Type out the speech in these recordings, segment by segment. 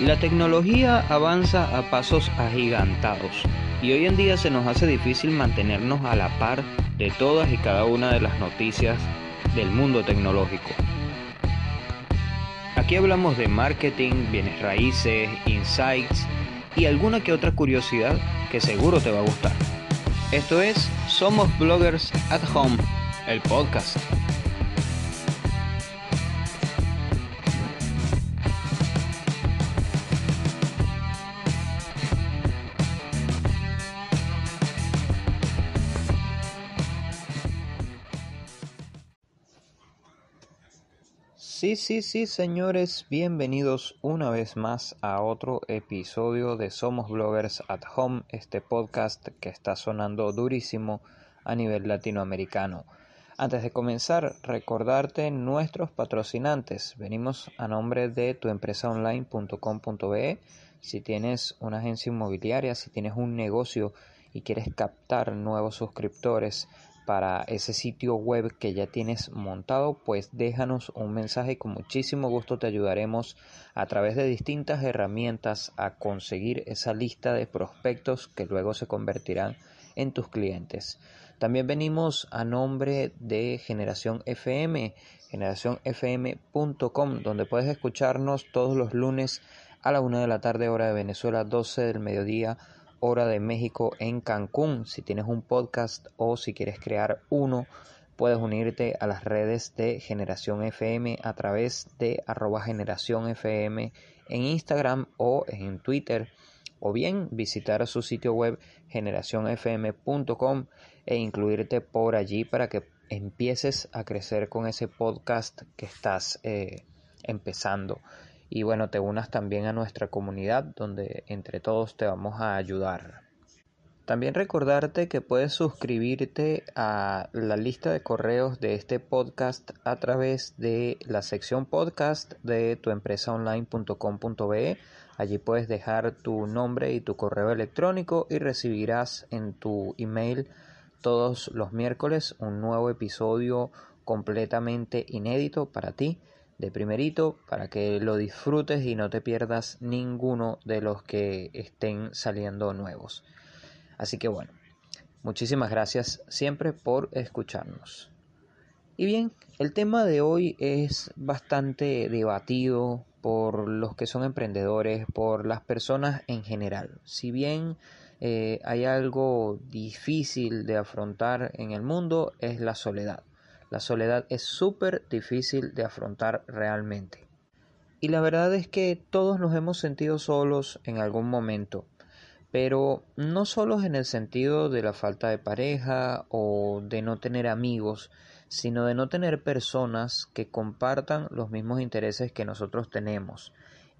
La tecnología avanza a pasos agigantados y hoy en día se nos hace difícil mantenernos a la par de todas y cada una de las noticias del mundo tecnológico. Aquí hablamos de marketing, bienes raíces, insights y alguna que otra curiosidad que seguro te va a gustar. Esto es Somos Bloggers at Home, el podcast. Sí, sí, sí, señores, bienvenidos una vez más a otro episodio de Somos Bloggers at Home, este podcast que está sonando durísimo a nivel latinoamericano. Antes de comenzar, recordarte nuestros patrocinantes. Venimos a nombre de tuempresaonline.com.be. Si tienes una agencia inmobiliaria, si tienes un negocio y quieres captar nuevos suscriptores, para ese sitio web que ya tienes montado, pues déjanos un mensaje y con muchísimo gusto te ayudaremos a través de distintas herramientas a conseguir esa lista de prospectos que luego se convertirán en tus clientes. También venimos a nombre de Generación FM, generacionfm.com, donde puedes escucharnos todos los lunes a la una de la tarde hora de Venezuela, 12 del mediodía hora de México en Cancún. Si tienes un podcast o si quieres crear uno, puedes unirte a las redes de Generación FM a través de arroba generación FM en Instagram o en Twitter o bien visitar su sitio web generacionfm.com e incluirte por allí para que empieces a crecer con ese podcast que estás eh, empezando y bueno, te unas también a nuestra comunidad donde entre todos te vamos a ayudar. También recordarte que puedes suscribirte a la lista de correos de este podcast a través de la sección podcast de tuempresaonline.com.be. Allí puedes dejar tu nombre y tu correo electrónico y recibirás en tu email todos los miércoles un nuevo episodio completamente inédito para ti de primerito para que lo disfrutes y no te pierdas ninguno de los que estén saliendo nuevos. Así que bueno, muchísimas gracias siempre por escucharnos. Y bien, el tema de hoy es bastante debatido por los que son emprendedores, por las personas en general. Si bien eh, hay algo difícil de afrontar en el mundo, es la soledad. La soledad es súper difícil de afrontar realmente. Y la verdad es que todos nos hemos sentido solos en algún momento, pero no solos en el sentido de la falta de pareja o de no tener amigos, sino de no tener personas que compartan los mismos intereses que nosotros tenemos.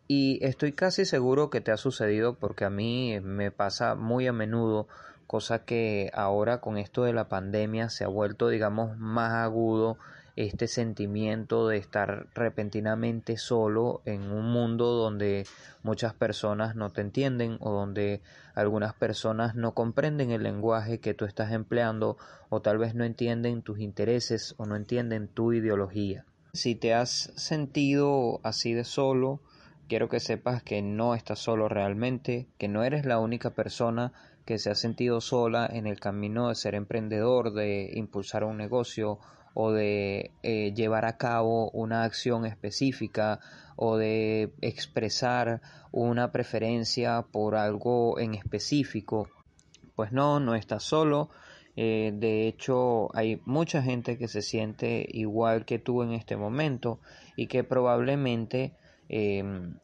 Y estoy casi seguro que te ha sucedido porque a mí me pasa muy a menudo cosa que ahora con esto de la pandemia se ha vuelto digamos más agudo este sentimiento de estar repentinamente solo en un mundo donde muchas personas no te entienden o donde algunas personas no comprenden el lenguaje que tú estás empleando o tal vez no entienden tus intereses o no entienden tu ideología. Si te has sentido así de solo, quiero que sepas que no estás solo realmente, que no eres la única persona que se ha sentido sola en el camino de ser emprendedor, de impulsar un negocio o de eh, llevar a cabo una acción específica o de expresar una preferencia por algo en específico. Pues no, no estás solo. Eh, de hecho, hay mucha gente que se siente igual que tú en este momento y que probablemente em,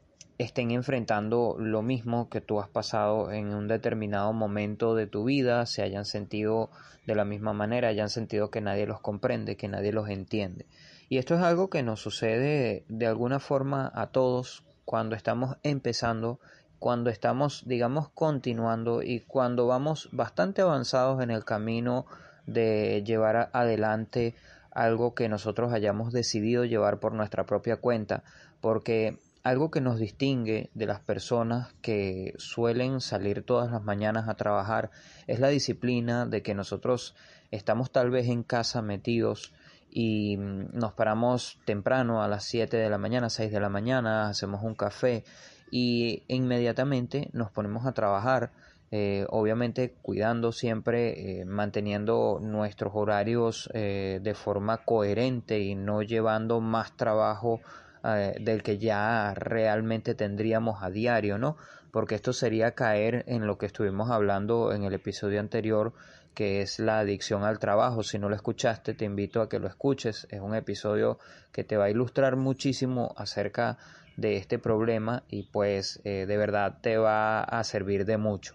estén enfrentando lo mismo que tú has pasado en un determinado momento de tu vida, se hayan sentido de la misma manera, hayan sentido que nadie los comprende, que nadie los entiende. Y esto es algo que nos sucede de alguna forma a todos cuando estamos empezando, cuando estamos, digamos, continuando y cuando vamos bastante avanzados en el camino de llevar adelante algo que nosotros hayamos decidido llevar por nuestra propia cuenta, porque algo que nos distingue de las personas que suelen salir todas las mañanas a trabajar es la disciplina de que nosotros estamos tal vez en casa metidos y mm, nos paramos temprano a las 7 de la mañana, 6 de la mañana, hacemos un café y inmediatamente nos ponemos a trabajar, eh, obviamente cuidando siempre, eh, manteniendo nuestros horarios eh, de forma coherente y no llevando más trabajo del que ya realmente tendríamos a diario, ¿no? Porque esto sería caer en lo que estuvimos hablando en el episodio anterior, que es la adicción al trabajo. Si no lo escuchaste, te invito a que lo escuches. Es un episodio que te va a ilustrar muchísimo acerca de este problema y pues de verdad te va a servir de mucho.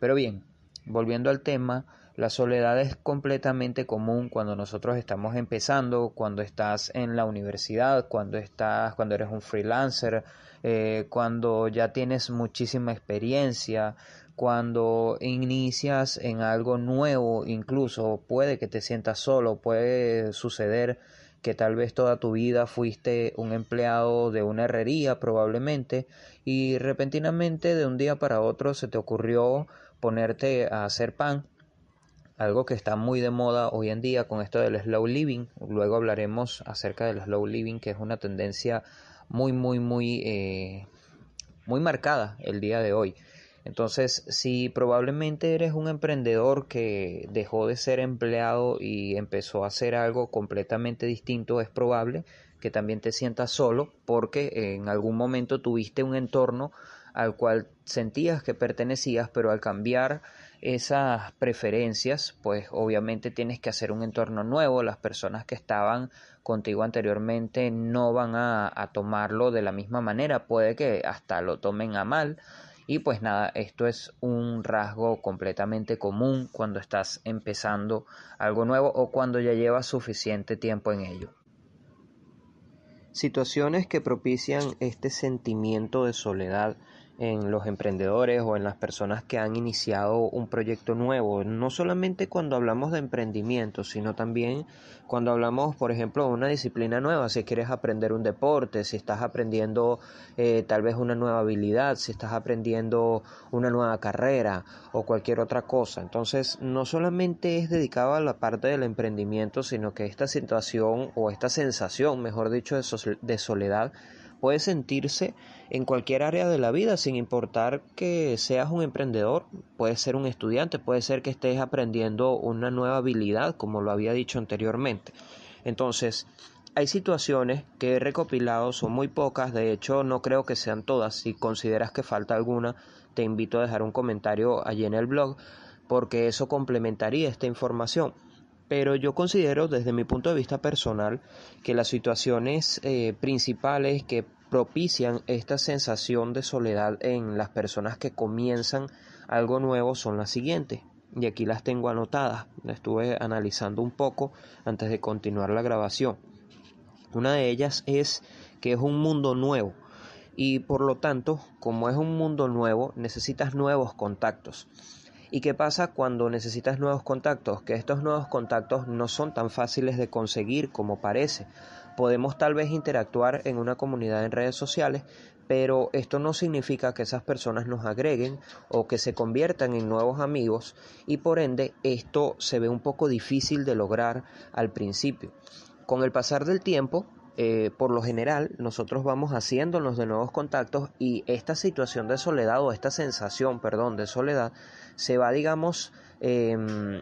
Pero bien, volviendo al tema, la soledad es completamente común cuando nosotros estamos empezando, cuando estás en la universidad, cuando estás, cuando eres un freelancer, eh, cuando ya tienes muchísima experiencia, cuando inicias en algo nuevo, incluso puede que te sientas solo, puede suceder que tal vez toda tu vida fuiste un empleado de una herrería probablemente y repentinamente de un día para otro se te ocurrió ponerte a hacer pan, algo que está muy de moda hoy en día con esto del slow living. Luego hablaremos acerca del slow living, que es una tendencia muy, muy, muy, eh, muy marcada el día de hoy. Entonces, si probablemente eres un emprendedor que dejó de ser empleado y empezó a hacer algo completamente distinto, es probable que también te sientas solo porque en algún momento tuviste un entorno al cual sentías que pertenecías, pero al cambiar esas preferencias, pues obviamente tienes que hacer un entorno nuevo, las personas que estaban contigo anteriormente no van a, tomarlo de la misma manera, puede que hasta lo tomen a mal. Y pues nada, esto es un rasgo completamente común cuando estás empezando algo nuevo o cuando ya llevas suficiente tiempo en ello. Situaciones que propician este sentimiento de soledad en los emprendedores o en las personas que han iniciado un proyecto nuevo, no solamente cuando hablamos de emprendimiento, sino también cuando hablamos, por ejemplo, de una disciplina nueva, si quieres aprender un deporte, si estás aprendiendo eh, tal vez una nueva habilidad, si estás aprendiendo una nueva carrera o cualquier otra cosa. Entonces, no solamente es dedicado a la parte del emprendimiento, sino que esta situación o esta sensación, mejor dicho, de soledad, puede sentirse en cualquier área de la vida, sin importar que seas un emprendedor, puedes ser un estudiante, puede ser que estés aprendiendo una nueva habilidad, como lo había dicho anteriormente. Entonces, hay situaciones que he recopilado, son muy pocas, de hecho no creo que sean todas, si consideras que falta alguna, te invito a dejar un comentario allí en el blog, porque eso complementaría esta información pero yo considero desde mi punto de vista personal que las situaciones eh, principales que propician esta sensación de soledad en las personas que comienzan algo nuevo son las siguientes. Y aquí las tengo anotadas las estuve analizando un poco antes de continuar la grabación. Una de ellas es que es un mundo nuevo y por lo tanto como es un mundo nuevo necesitas nuevos contactos ¿Y qué pasa cuando necesitas nuevos contactos? Que estos nuevos contactos no son tan fáciles de conseguir como parece. Podemos tal vez interactuar en una comunidad en redes sociales, pero esto no significa que esas personas nos agreguen o que se conviertan en nuevos amigos y por ende esto se ve un poco difícil de lograr al principio. Con el pasar del tiempo, eh, por lo general nosotros vamos haciéndonos de nuevos contactos y esta situación de soledad o esta sensación, perdón, de soledad se va, digamos, em,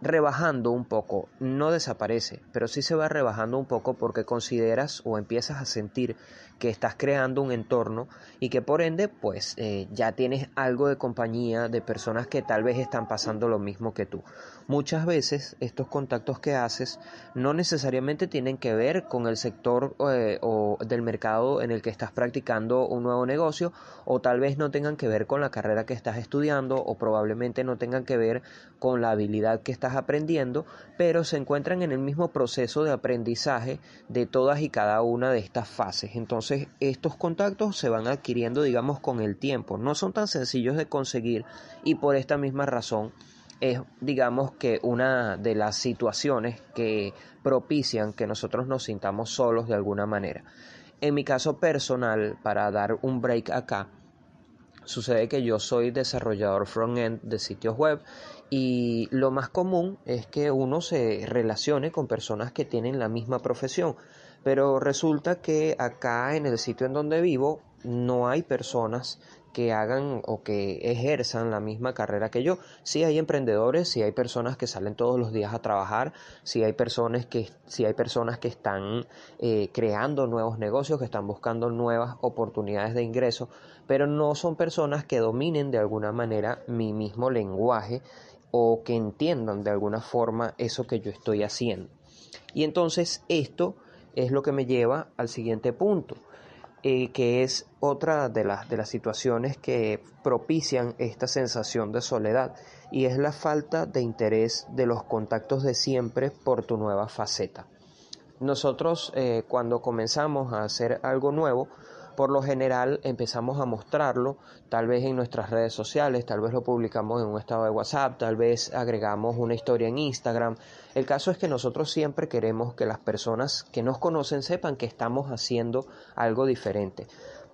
rebajando un poco, no desaparece, pero sí se va rebajando un poco porque consideras o empiezas a sentir que estás creando un entorno y que por ende pues eh, ya tienes algo de compañía de personas que tal vez están pasando lo mismo que tú. Muchas veces estos contactos que haces no necesariamente tienen que ver con el sector eh, o del mercado en el que estás practicando un nuevo negocio o tal vez no tengan que ver con la carrera que estás estudiando o probablemente no tengan que ver con la habilidad que estás aprendiendo, pero se encuentran en el mismo proceso de aprendizaje de todas y cada una de estas fases. Entonces estos contactos se van adquiriendo digamos con el tiempo, no son tan sencillos de conseguir y por esta misma razón es, digamos que, una de las situaciones que propician que nosotros nos sintamos solos de alguna manera. En mi caso personal, para dar un break acá, sucede que yo soy desarrollador front-end de sitios web y lo más común es que uno se relacione con personas que tienen la misma profesión. Pero resulta que acá en el sitio en donde vivo no hay personas que hagan o que ejerzan la misma carrera que yo. Sí hay emprendedores, sí hay personas que salen todos los días a trabajar, sí hay personas que, sí hay personas que están eh, creando nuevos negocios, que están buscando nuevas oportunidades de ingreso, pero no son personas que dominen de alguna manera mi mismo lenguaje o que entiendan de alguna forma eso que yo estoy haciendo. Y entonces esto es lo que me lleva al siguiente punto. Eh, que es otra de las, de las situaciones que propician esta sensación de soledad y es la falta de interés de los contactos de siempre por tu nueva faceta. Nosotros eh, cuando comenzamos a hacer algo nuevo, por lo general empezamos a mostrarlo, tal vez en nuestras redes sociales, tal vez lo publicamos en un estado de WhatsApp, tal vez agregamos una historia en Instagram. El caso es que nosotros siempre queremos que las personas que nos conocen sepan que estamos haciendo algo diferente.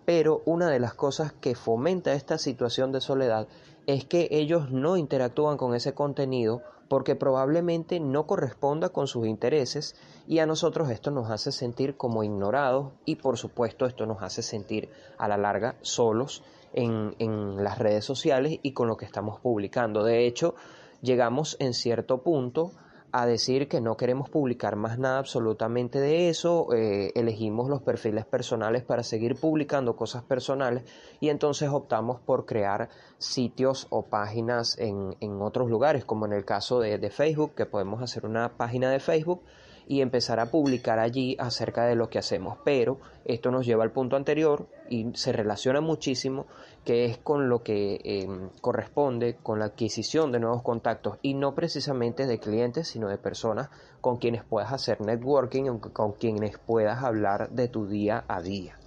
Pero una de las cosas que fomenta esta situación de soledad es que ellos no interactúan con ese contenido porque probablemente no corresponda con sus intereses y a nosotros esto nos hace sentir como ignorados y por supuesto esto nos hace sentir a la larga solos en, en las redes sociales y con lo que estamos publicando. De hecho, llegamos en cierto punto a decir que no queremos publicar más nada absolutamente de eso, eh, elegimos los perfiles personales para seguir publicando cosas personales y entonces optamos por crear sitios o páginas en, en otros lugares, como en el caso de, de Facebook, que podemos hacer una página de Facebook y empezar a publicar allí acerca de lo que hacemos. Pero esto nos lleva al punto anterior y se relaciona muchísimo, que es con lo que em, corresponde con la adquisición de nuevos contactos y no precisamente de clientes, sino de personas con quienes puedas hacer networking, con quienes puedas hablar de tu día a día.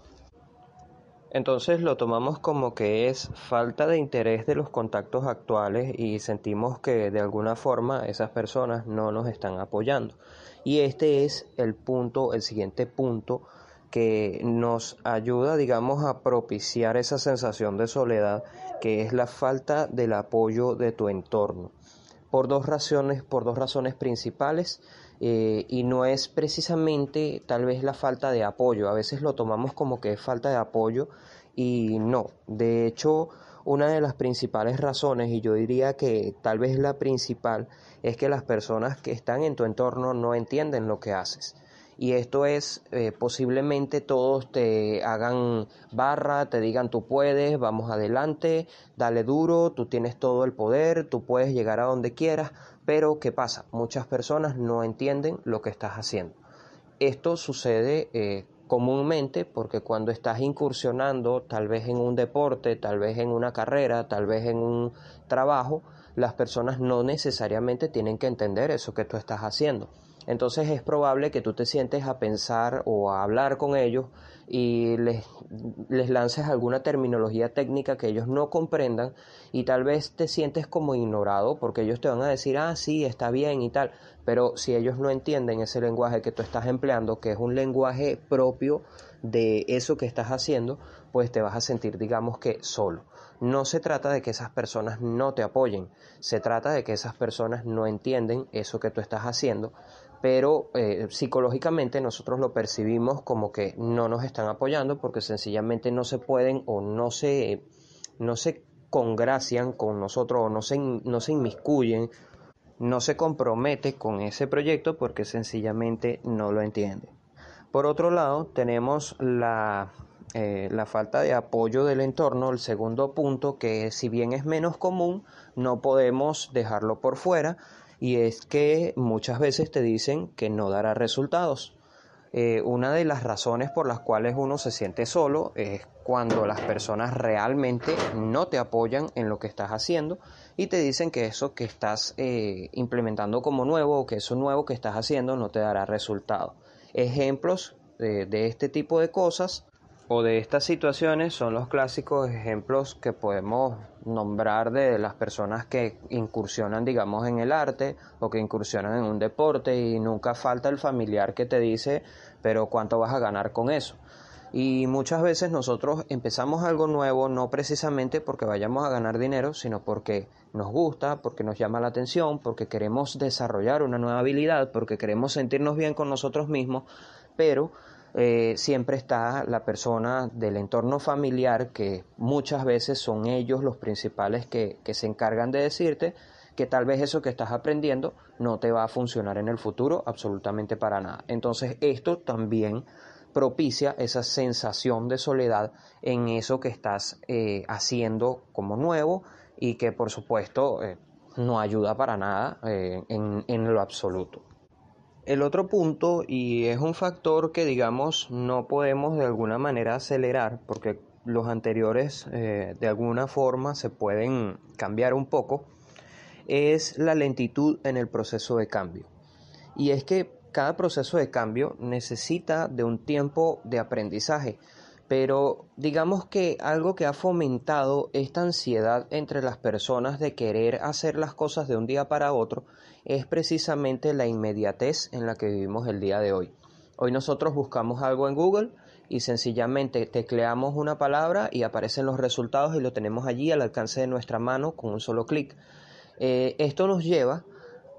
Entonces lo tomamos como que es falta de interés de los contactos actuales y sentimos que de alguna forma esas personas no nos están apoyando. Y este es el punto, el siguiente punto que nos ayuda, digamos, a propiciar esa sensación de soledad, que es la falta del apoyo de tu entorno. Por dos razones, por dos razones principales, eh, y no es precisamente tal vez la falta de apoyo. A veces lo tomamos como que es falta de apoyo y no. De hecho, una de las principales razones, y yo diría que tal vez la principal, es que las personas que están en tu entorno no entienden lo que haces. Y esto es, eh, posiblemente todos te hagan barra, te digan tú puedes, vamos adelante, dale duro, tú tienes todo el poder, tú puedes llegar a donde quieras, pero ¿qué pasa? Muchas personas no entienden lo que estás haciendo. Esto sucede eh, comúnmente porque cuando estás incursionando tal vez en un deporte, tal vez en una carrera, tal vez en un trabajo, las personas no necesariamente tienen que entender eso que tú estás haciendo. Entonces es probable que tú te sientes a pensar o a hablar con ellos y les, les, lances alguna terminología técnica que ellos no comprendan y tal vez te sientes como ignorado porque ellos te van a decir, ah, sí, está bien y tal, pero si ellos no entienden ese lenguaje que tú estás empleando, que es un lenguaje propio de eso que estás haciendo, pues te vas a sentir, digamos que, solo. No se trata de que esas personas no te apoyen, se trata de que esas personas no entienden eso que tú estás haciendo, pero eh, psicológicamente nosotros lo percibimos como que no nos están apoyando porque sencillamente no se pueden o no se, no se congracian con nosotros o no se, no se inmiscuyen, no se compromete con ese proyecto porque sencillamente no lo entiende. Por otro lado, tenemos la, eh, la falta de apoyo del entorno, el segundo punto, que si bien es menos común, no podemos dejarlo por fuera y es que muchas veces te dicen que no dará resultados. Eh, una de las razones por las cuales uno se siente solo es cuando las personas realmente no te apoyan en lo que estás haciendo y te dicen que eso que estás eh, implementando como nuevo o que eso nuevo que estás haciendo no te dará resultado. Ejemplos de este tipo de cosas o de estas situaciones son los clásicos ejemplos que podemos nombrar de las personas que incursionan, digamos, en el arte o que incursionan en un deporte y nunca falta el familiar que te dice, pero ¿cuánto vas a ganar con eso? Y muchas veces nosotros empezamos algo nuevo no precisamente porque vayamos a ganar dinero, sino porque nos gusta, porque nos llama la atención, porque queremos desarrollar una nueva habilidad, porque queremos sentirnos bien con nosotros mismos, pero eh, siempre está la persona del entorno familiar, que muchas veces son ellos los principales que, se encargan de decirte que tal vez eso que estás aprendiendo no te va a funcionar en el futuro absolutamente para nada. Entonces esto también propicia esa sensación de soledad en eso que estás eh, haciendo como nuevo y que por supuesto eh, no ayuda para nada eh, en, en lo absoluto. El otro punto, y es un factor que digamos no podemos de alguna manera acelerar, porque los anteriores de alguna forma se pueden cambiar un poco, es la lentitud en el proceso de cambio. Y es que cada proceso de cambio necesita de un tiempo de aprendizaje, pero digamos que algo que ha fomentado esta ansiedad entre las personas de querer hacer las cosas de un día para otro es precisamente la inmediatez en la que vivimos el día de hoy. Hoy nosotros buscamos algo en Google y sencillamente tecleamos una palabra y aparecen los resultados y lo tenemos allí al alcance de nuestra mano con un solo clic. Eh, esto nos lleva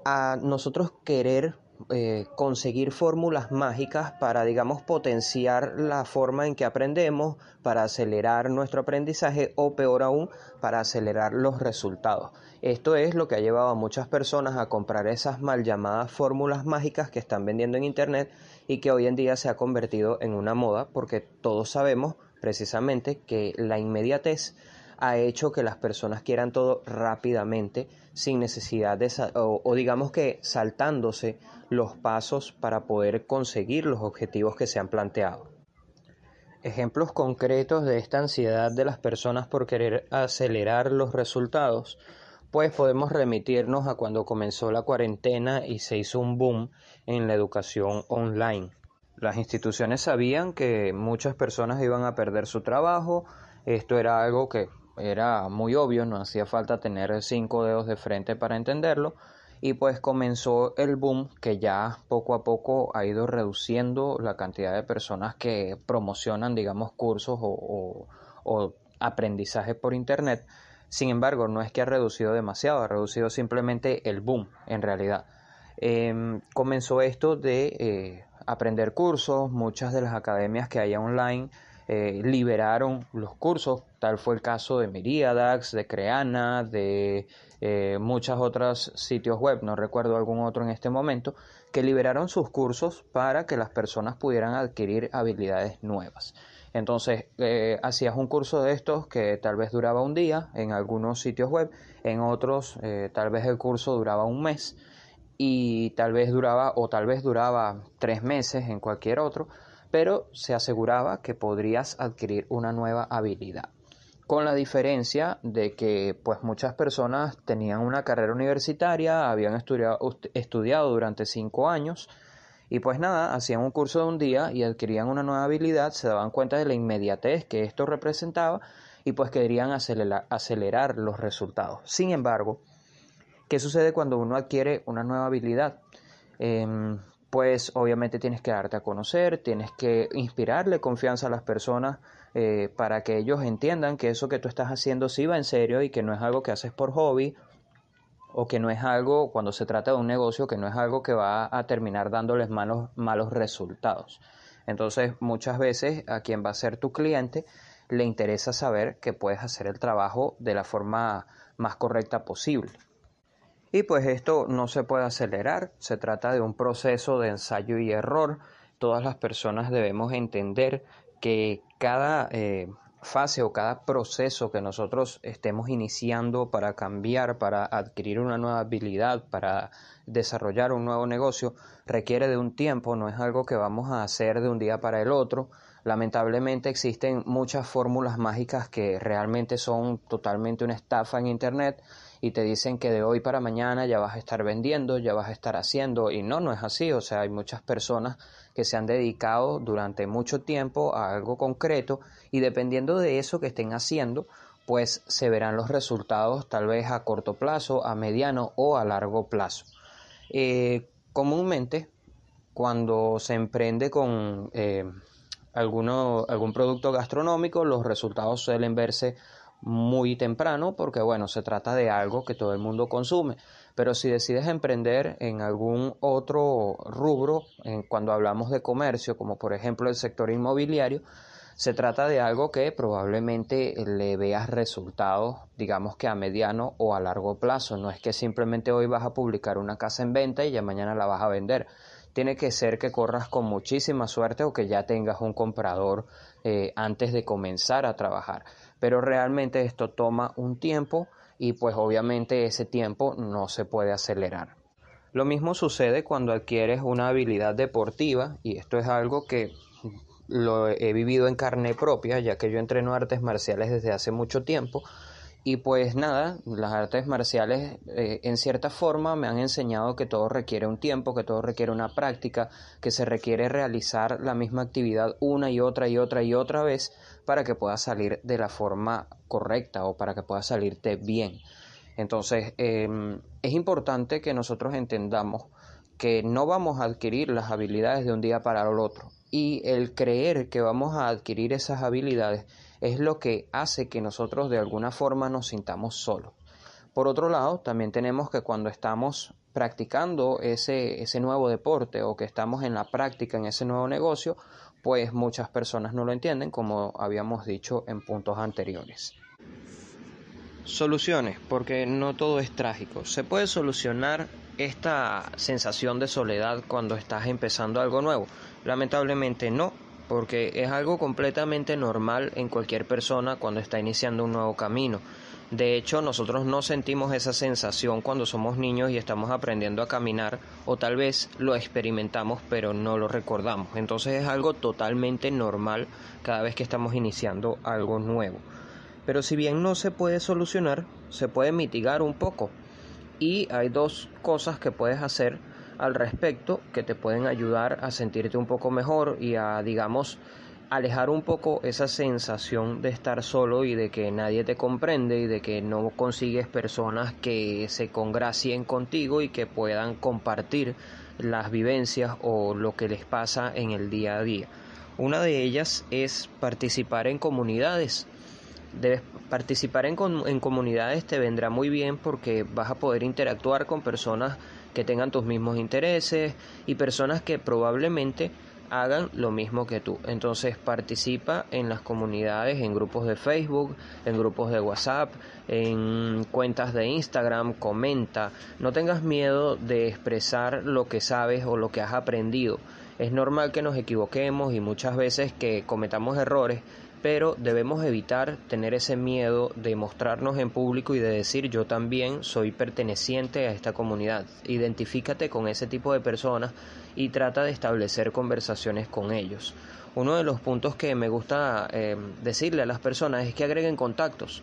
a nosotros querer eh, conseguir fórmulas mágicas para, digamos, potenciar la forma en que aprendemos, para acelerar nuestro aprendizaje o, peor aún, para acelerar los resultados. Esto es lo que ha llevado a muchas personas a comprar esas mal llamadas fórmulas mágicas que están vendiendo en Internet y que hoy en día se ha convertido en una moda porque todos sabemos precisamente que la inmediatez ha hecho que las personas quieran todo rápidamente sin necesidad de o, digamos que saltándose los pasos para poder conseguir los objetivos que se han planteado. Ejemplos concretos de esta ansiedad de las personas por querer acelerar los resultados, pues podemos remitirnos a cuando comenzó la cuarentena y se hizo un boom en la educación online. Las instituciones sabían que muchas personas iban a perder su trabajo, esto era algo que era muy obvio, no hacía falta tener cinco dedos de frente para entenderlo. Y pues comenzó el boom que ya poco a poco ha ido reduciendo la cantidad de personas que promocionan, digamos, cursos o, aprendizaje por Internet. Sin embargo, no es que ha reducido demasiado, ha reducido simplemente el boom en realidad. Em, comenzó esto de eh, aprender cursos, muchas de las academias que hay online eh, liberaron los cursos, tal fue el caso de Miriadax, de Creana, de eh, muchos otros sitios web, no recuerdo algún otro en este momento, que liberaron sus cursos para que las personas pudieran adquirir habilidades nuevas. Entonces, eh, hacías un curso de estos que tal vez duraba un día en algunos sitios web, en otros tal vez el curso duraba un mes y tal vez duraba o tal vez duraba tres meses en cualquier otro pero se aseguraba que podrías adquirir una nueva habilidad. Con la diferencia de que pues muchas personas tenían una carrera universitaria, habían estudiado, durante cinco años y pues nada, hacían un curso de un día y adquirían una nueva habilidad, se daban cuenta de la inmediatez que esto representaba y pues querían acelerar, acelerar los resultados. Sin embargo, ¿qué sucede cuando uno adquiere una nueva habilidad? Em, pues obviamente tienes que darte a conocer, tienes que inspirarle confianza a las personas eh, para que ellos entiendan que eso que tú estás haciendo sí va en serio y que no es algo que haces por hobby o que no es algo, cuando se trata de un negocio, que no es algo que va a terminar dándoles malos, malos resultados. Entonces, muchas veces a quien va a ser tu cliente le interesa saber que puedes hacer el trabajo de la forma más correcta posible. Y pues esto no se puede acelerar, se trata de un proceso de ensayo y error. Todas las personas debemos entender que cada eh, fase o cada proceso que nosotros estemos iniciando para cambiar, para adquirir una nueva habilidad, para desarrollar un nuevo negocio, requiere de un tiempo, no es algo que vamos a hacer de un día para el otro. Lamentablemente existen muchas fórmulas mágicas que realmente son totalmente una estafa en Internet y te dicen que de hoy para mañana ya vas a estar vendiendo, ya vas a estar haciendo y no, no es así, o sea, hay muchas personas que se han dedicado durante mucho tiempo a algo concreto y dependiendo de eso que estén haciendo, pues se verán los resultados tal vez a corto plazo, a mediano o a largo plazo. Eh, comúnmente, cuando se emprende con eh, alguno, algún producto gastronómico, los resultados suelen verse muy temprano porque bueno, se trata de algo que todo el mundo consume. Pero si decides emprender en algún otro rubro, en, cuando hablamos de comercio, como por ejemplo el sector inmobiliario, se trata de algo que probablemente le veas resultados, digamos que a mediano o a largo plazo. No es que simplemente hoy vas a publicar una casa en venta y ya mañana la vas a vender. Tiene que ser que corras con muchísima suerte o que ya tengas un comprador eh, antes de comenzar a trabajar pero realmente esto toma un tiempo y pues obviamente ese tiempo no se puede acelerar. Lo mismo sucede cuando adquieres una habilidad deportiva y esto es algo que lo he vivido en carne propia ya que yo entreno artes marciales desde hace mucho tiempo y pues nada, las artes marciales eh, en cierta forma me han enseñado que todo requiere un tiempo, que todo requiere una práctica, que se requiere realizar la misma actividad una y otra y otra y otra vez para que pueda salir de la forma correcta o para que pueda salirte bien. Entonces, em, es importante que nosotros entendamos que no vamos a adquirir las habilidades de un día para el otro y el creer que vamos a adquirir esas habilidades es lo que hace que nosotros de alguna forma nos sintamos solos. Por otro lado, también tenemos que cuando estamos practicando ese, ese nuevo deporte o que estamos en la práctica en ese nuevo negocio, pues muchas personas no lo entienden como habíamos dicho en puntos anteriores. Soluciones, porque no todo es trágico. Se puede solucionar esta sensación de soledad cuando estás empezando algo nuevo. Lamentablemente no, porque es algo completamente normal en cualquier persona cuando está iniciando un nuevo camino. De hecho, nosotros no sentimos esa sensación cuando somos niños y estamos aprendiendo a caminar o tal vez lo experimentamos pero no lo recordamos. Entonces es algo totalmente normal cada vez que estamos iniciando algo nuevo. Pero si bien no se puede solucionar, se puede mitigar un poco. Y hay dos cosas que puedes hacer al respecto que te pueden ayudar a sentirte un poco mejor y a, digamos, alejar un poco esa sensación de estar solo y de que nadie te comprende y de que no consigues personas que se congracien contigo y que puedan compartir las vivencias o lo que les pasa en el día a día. Una de ellas es participar en comunidades. Debes participar en, en comunidades te vendrá muy bien porque vas a poder interactuar con personas que tengan tus mismos intereses y personas que probablemente hagan lo mismo que tú. Entonces participa en las comunidades, en grupos de Facebook, en grupos de WhatsApp, en cuentas de Instagram, comenta. No tengas miedo de expresar lo que sabes o lo que has aprendido. Es normal que nos equivoquemos y muchas veces que cometamos errores, pero debemos evitar tener ese miedo de mostrarnos en público y de decir yo también soy perteneciente a esta comunidad. Identifícate con ese tipo de personas y trata de establecer conversaciones con ellos. Uno de los puntos que me gusta eh, decirle a las personas es que agreguen contactos.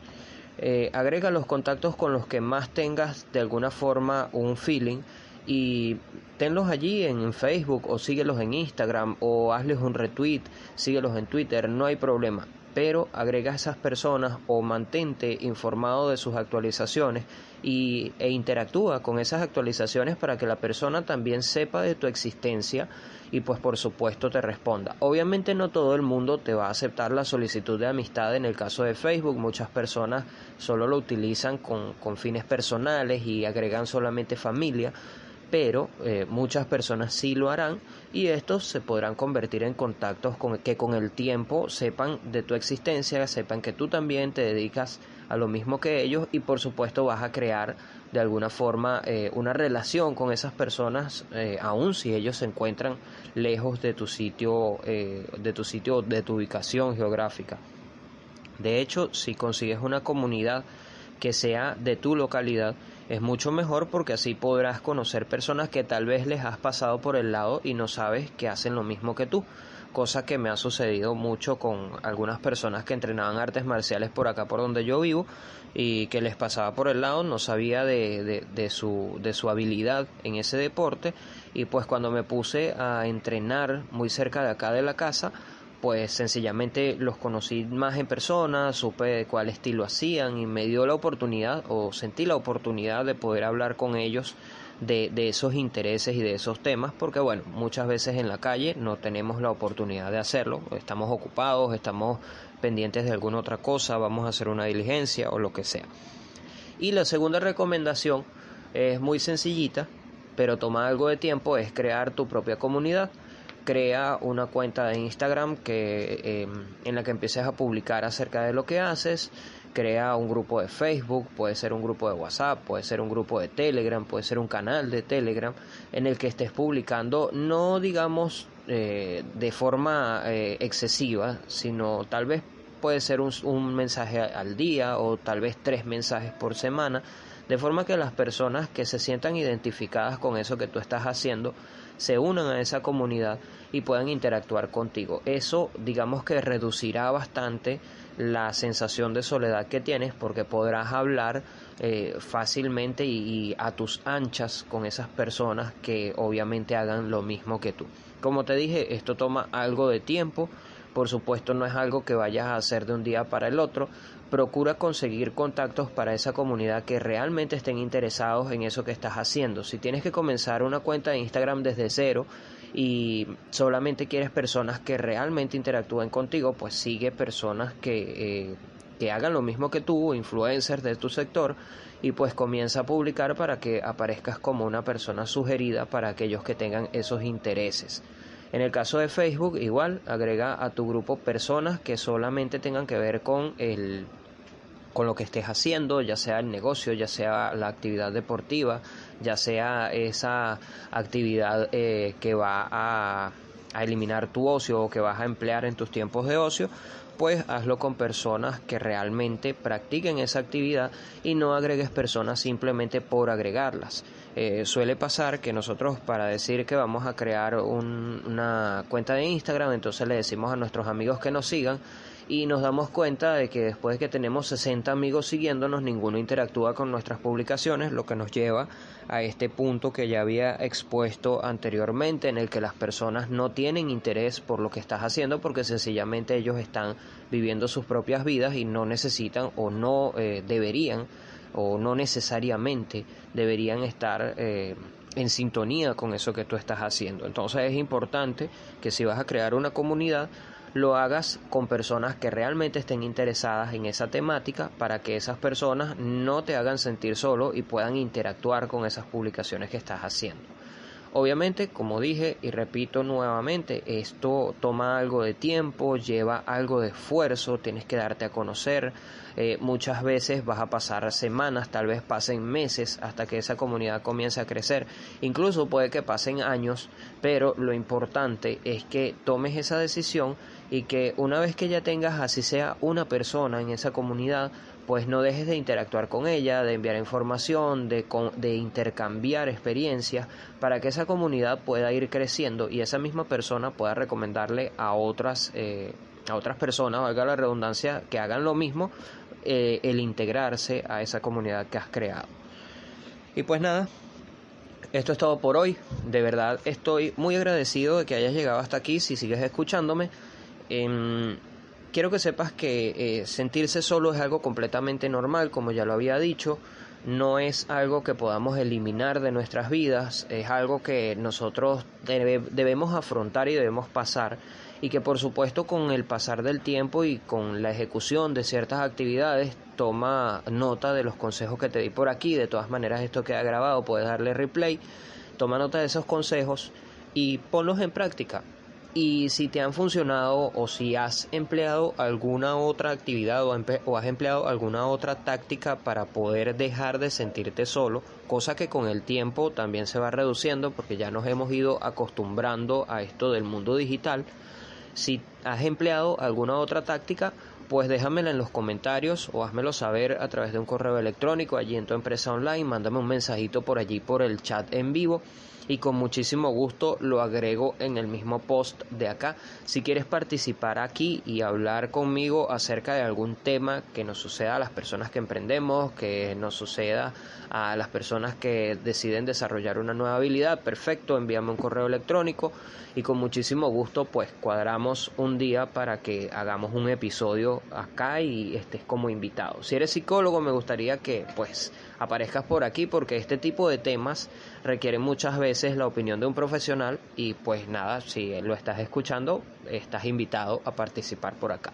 Eh, agrega los contactos con los que más tengas de alguna forma un feeling y tenlos allí en Facebook o síguelos en Instagram o hazles un retweet, síguelos en Twitter, no hay problema. Pero agrega a esas personas o mantente informado de sus actualizaciones y, e interactúa con esas actualizaciones para que la persona también sepa de tu existencia y pues por supuesto te responda. Obviamente no todo el mundo te va a aceptar la solicitud de amistad en el caso de Facebook, muchas personas solo lo utilizan con, con fines personales y agregan solamente familia, pero eh, muchas personas sí lo harán y estos se podrán convertir en contactos con, que con el tiempo sepan de tu existencia, sepan que tú también te dedicas a lo mismo que ellos y por supuesto vas a crear de alguna forma eh, una relación con esas personas eh, aun si ellos se encuentran lejos de tu sitio de tu sitio de tu ubicación geográfica. De hecho si consigues una comunidad que sea de tu localidad es mucho mejor porque así podrás conocer personas que tal vez les has pasado por el lado y no sabes que hacen lo mismo que tú, cosa que me ha sucedido mucho con algunas personas que entrenaban artes marciales por acá por donde yo vivo y que les pasaba por el lado, no sabía de, de, su, de su habilidad en ese deporte. Y pues cuando me puse a entrenar muy cerca de acá de la casa, pues sencillamente los conocí más en persona, supe de cuál estilo hacían y me dio la oportunidad o sentí la oportunidad de poder hablar con ellos de, de, esos intereses y de esos temas, porque bueno, muchas veces en la calle no tenemos la oportunidad de hacerlo, estamos ocupados, estamos pendientes de alguna otra cosa, vamos a hacer una diligencia o lo que sea. Y la segunda recomendación es muy sencillita, pero toma algo de tiempo, es crear tu propia comunidad crea una cuenta de Instagram que, em, en la que empieces a publicar acerca de lo que haces, crea un grupo de Facebook, puede ser un grupo de WhatsApp, puede ser un grupo de Telegram, puede ser un canal de Telegram en el que estés publicando, no digamos eh, de forma eh, excesiva, sino tal vez puede ser un, un mensaje al día o tal vez tres mensajes por semana, de forma que las personas que se sientan identificadas con eso que tú estás haciendo, se unan a esa comunidad y puedan interactuar contigo. Eso digamos que reducirá bastante la sensación de soledad que tienes porque podrás hablar eh, fácilmente y, a tus anchas con esas personas que obviamente hagan lo mismo que tú. Como te dije, esto toma algo de tiempo, por supuesto no es algo que vayas a hacer de un día para el otro, procura conseguir contactos para esa comunidad que realmente estén interesados en eso que estás haciendo. Si tienes que comenzar una cuenta de Instagram desde cero y solamente quieres personas que realmente interactúen contigo, pues sigue personas que, eh, que hagan lo mismo que tú, influencers de tu sector, y pues comienza a publicar para que aparezcas como una persona sugerida para aquellos que tengan esos intereses. En el caso de Facebook, igual, agrega a tu grupo personas que solamente tengan que ver con el con lo que estés haciendo, ya sea el negocio, ya sea la actividad deportiva, ya sea esa actividad eh, que va a, a eliminar tu ocio o que vas a emplear en tus tiempos de ocio, pues hazlo con personas que realmente practiquen esa actividad y no agregues personas simplemente por agregarlas. Eh, suele pasar que nosotros para decir que vamos a crear una cuenta de Instagram, entonces le decimos a nuestros amigos que nos sigan y nos damos cuenta de que después de que tenemos 60 amigos siguiéndonos, ninguno interactúa con nuestras publicaciones, lo que nos lleva a este punto que ya había expuesto anteriormente, en el que las personas no tienen interés por lo que estás haciendo porque sencillamente ellos están viviendo sus propias vidas y no necesitan o no eh, deberían o no necesariamente deberían estar eh, en sintonía con eso que tú estás haciendo. Entonces es importante que si vas a crear una comunidad, lo hagas con personas que realmente estén interesadas en esa temática para que esas personas no te hagan sentir solo y puedan interactuar con esas publicaciones que estás haciendo. Obviamente, como dije y repito nuevamente, esto toma algo de tiempo, lleva algo de esfuerzo, tienes que darte a conocer. Eh, muchas veces vas a pasar semanas, tal vez pasen meses hasta que esa comunidad comience a crecer. Incluso puede que pasen años, pero lo importante es que tomes esa decisión y que una vez que ya tengas así sea una persona en esa comunidad, pues no dejes de interactuar con ella, de enviar información, de, de intercambiar experiencias para que esa comunidad pueda ir creciendo y esa misma persona pueda recomendarle a otras, eh, a otras personas, valga la redundancia, que hagan lo mismo, eh, el integrarse a esa comunidad que has creado. Y pues nada, esto es todo por hoy. De verdad estoy muy agradecido de que hayas llegado hasta aquí. Si sigues escuchándome, Em, quiero que sepas que eh, sentirse solo es algo completamente normal, como ya lo había dicho, no es algo que podamos eliminar de nuestras vidas, es algo que nosotros debemos afrontar y debemos pasar. Y que por supuesto con el pasar del tiempo y con la ejecución de ciertas actividades toma nota de los consejos que te di por aquí, de todas maneras esto queda grabado, puedes darle replay, toma nota de esos consejos y ponlos en práctica y si te han funcionado o si has empleado alguna otra actividad o, has empleado alguna otra táctica para poder dejar de sentirte solo, cosa que con el tiempo también se va reduciendo porque ya nos hemos ido acostumbrando a esto del mundo digital. Si has empleado alguna otra táctica, pues déjamela en los comentarios o házmelo saber a través de un correo electrónico allí en tu empresa online, mándame un mensajito por allí por el chat en vivo y con muchísimo gusto lo agrego en el mismo post de acá. Si quieres participar aquí y hablar conmigo acerca de algún tema que nos suceda a las personas que emprendemos, que nos suceda a las personas que deciden desarrollar una nueva habilidad, perfecto, envíame un correo electrónico y con muchísimo gusto pues cuadramos un día para que hagamos un episodio acá y estés como invitado. Si eres psicólogo, me gustaría que pues aparezcas por aquí porque este tipo de temas requieren muchas veces la opinión de un profesional y pues nada, si lo estás escuchando, estás invitado a participar por acá.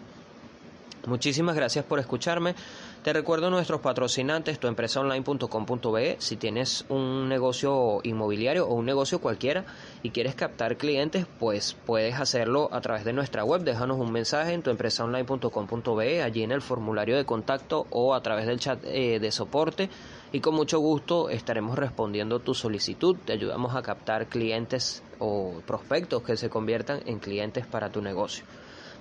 Muchísimas gracias por escucharme. Te recuerdo nuestros patrocinantes, tuempresaonline.com.be. Si tienes un negocio inmobiliario o un negocio cualquiera y quieres captar clientes, pues puedes hacerlo a través de nuestra web. Déjanos un mensaje en tuempresaonline.com.be, allí en el formulario de contacto o a través del chat eh, de soporte. Y con mucho gusto estaremos respondiendo tu solicitud. Te ayudamos a captar clientes o prospectos que se conviertan en clientes para tu negocio.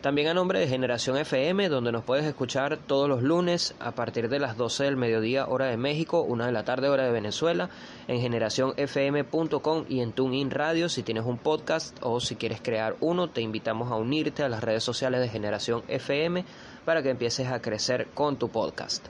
También a nombre de Generación FM, donde nos puedes escuchar todos los lunes a partir de las 12 del mediodía hora de México, una de la tarde hora de Venezuela, en generacionfm.com y en TuneIn Radio. Si tienes un podcast o si quieres crear uno, te invitamos a unirte a las redes sociales de Generación FM para que empieces a crecer con tu podcast.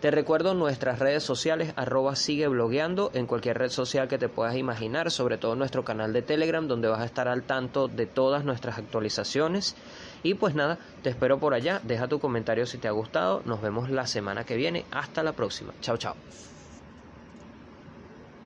Te recuerdo nuestras redes sociales, arroba sigue blogueando en cualquier red social que te puedas imaginar, sobre todo nuestro canal de Telegram, donde vas a estar al tanto de todas nuestras actualizaciones. Y pues nada, te espero por allá, deja tu comentario si te ha gustado, nos vemos la semana que viene, hasta la próxima, chao chao.